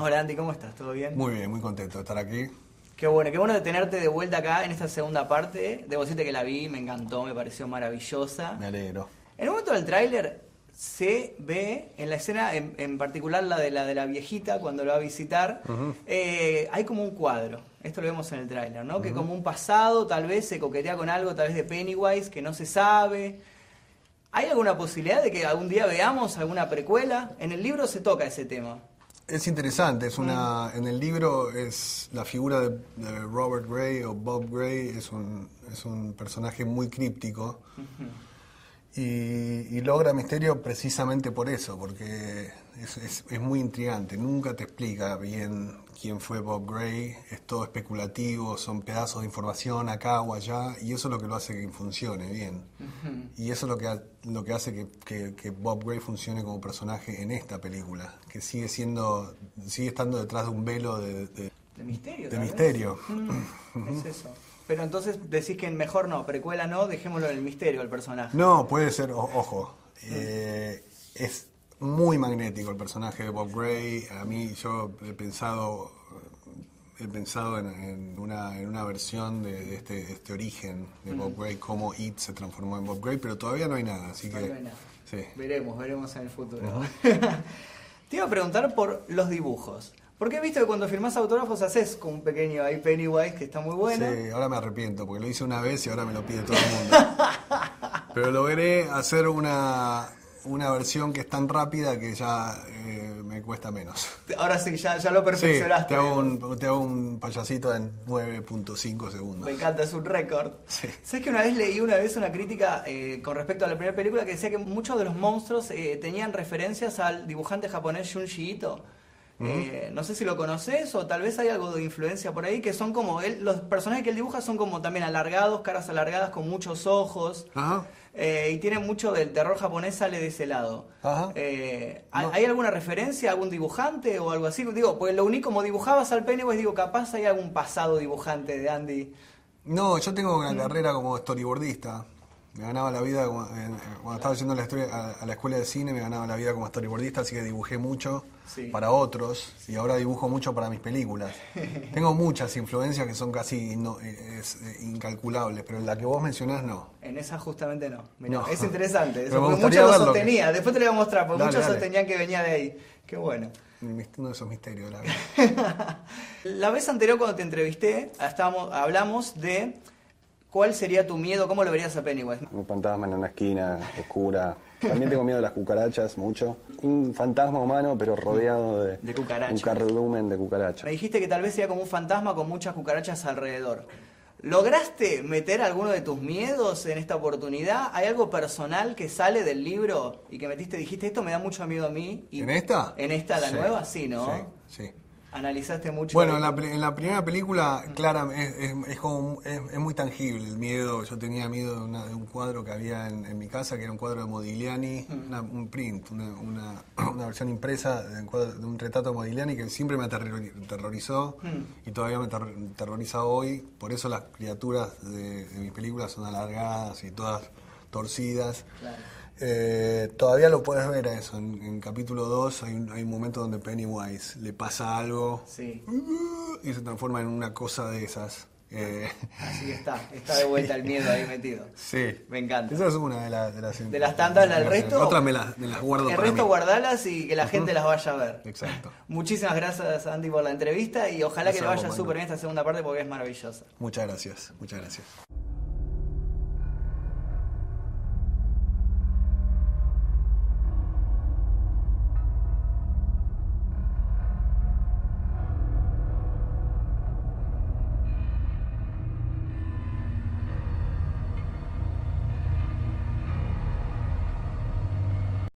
Hola Andy, ¿cómo estás? ¿Todo bien? Muy bien, muy contento de estar aquí. Qué bueno, qué bueno de tenerte de vuelta acá en esta segunda parte. Debo decirte que la vi, me encantó, me pareció maravillosa. Me alegro. En el momento del tráiler se ve en la escena, en, en particular la de la de la viejita cuando lo va a visitar, eh, hay como un cuadro. Esto lo vemos en el tráiler, ¿no? Que como un pasado, tal vez se coquetea con algo, tal vez de Pennywise, que no se sabe. ¿Hay alguna posibilidad de que algún día veamos alguna precuela? En el libro se toca ese tema. Es interesante, es una, en el libro es la figura de, de Robert Gray o Bob Gray, es un, es un personaje muy críptico y, y logra misterio precisamente por eso, porque es, es- es muy intrigante, nunca te explica bien quién fue Bob Gray, es todo especulativo, son pedazos de información acá o allá y eso es lo que lo hace que funcione bien. Y eso es lo que, lo que hace que, que- que Bob Gray funcione como personaje en esta película, que sigue siendo, sigue estando detrás de un velo de, de- De misterio. de misterio. Mm, es eso. Pero entonces decís que mejor no, precuela no, dejémoslo en el misterio al personaje. No, puede ser, o- ojo, eh, es muy magnético el personaje de Bob Gray. A mí yo he pensado, he pensado en, en una, en una versión de, de este, este origen de Bob Gray, cómo It se transformó en Bob Gray, pero todavía no hay nada, así que no hay nada. sí. Veremos, veremos en el futuro. Te iba a preguntar por los dibujos. Porque he visto que cuando firmás autógrafos haces con un pequeño ahí Pennywise que está muy bueno. Sí, ahora me arrepiento porque lo hice una vez y ahora me lo pide todo el mundo. Pero logré hacer una, una versión que es tan rápida que ya eh, me cuesta menos. Ahora sí, ya, ya lo Sí, perfeccionaste. te hago, un, te hago un payasito en 9.5 segundos. Me encanta, es un récord. Sí. ¿Sabes que una vez leí una vez una crítica eh, con respecto a la primera película que decía que muchos de los monstruos eh, tenían referencias al dibujante japonés Junji Ito? Eh, no sé si lo conoces o tal vez hay algo de influencia por ahí que son como él, los personajes que él dibuja son como también alargados, caras alargadas con muchos ojos. Ajá. Eh, y tiene mucho del terror japonés sale de ese lado. Ajá. Eh, ¿hay, No. hay alguna referencia, algún dibujante o algo así? Digo, pues lo uní como dibujabas al Pennywise, digo, capaz hay algún pasado dibujante de Andy. No, yo tengo una carrera como storyboardista. Me ganaba la vida cuando estaba yendo a la, historia- a, a la escuela de cine, me ganaba la vida como storyboardista, así que dibujé mucho Sí. para otros y ahora dibujo mucho para mis películas. tengo muchas influencias que son casi no- eh, es, eh, incalculables, pero la que vos mencionás no. En esa justamente no. Mirá, No. Es interesante. Eso, porque muchos lo verlo. sostenía. Después te lo voy a mostrar, porque Dale, muchos dale. sostenían que venía de ahí. Qué bueno. Uno de esos misterios la vida. La vez anterior cuando te entrevisté, estábamos, hablamos de cuál sería tu miedo, cómo lo verías a Pennywise. Un fantasma en una esquina oscura. También tengo miedo a las cucarachas, mucho. Un fantasma humano, pero rodeado de, De cucarachas. un cardumen de Me cucarachas. dijiste que tal vez sea como un fantasma con muchas cucarachas alrededor. ¿Lograste meter alguno de tus miedos en esta oportunidad? ¿Hay algo personal que sale del libro y que metiste, dijiste, esto me da mucho miedo a mí? Y ¿En esta? ¿En esta, la Sí, nueva? Sí, ¿no? Sí, sí. Analizaste mucho. Bueno, en la, en la primera película, clara, es, es- es como, es, es muy tangible el miedo. Yo tenía miedo de, una- de un cuadro que había en, en mi casa, que era un cuadro de Modigliani, una- un print, una, una- una versión impresa de un, cuadro- de un retrato de Modigliani que siempre me aterrori- aterrorizó y todavía me terror- aterroriza hoy. Por eso las criaturas de, de mis películas son alargadas y todas torcidas. Claro. Eh, todavía lo puedes ver a eso. En, en capítulo 2 hay un, hay un momento donde Pennywise le pasa algo Sí, y se transforma en una cosa de esas. Eh, así que está. Está de vuelta el miedo ahí metido. sí. Me encanta. Esa es una de, las de las... De las tantas, el resto- Otras me las, me las guardo El para resto mí. guardalas y que la gente las vaya a ver. Exacto. Muchísimas gracias Andy por la entrevista y ojalá que le vaya súper bien esta segunda parte porque es maravillosa. Muchas gracias, muchas gracias.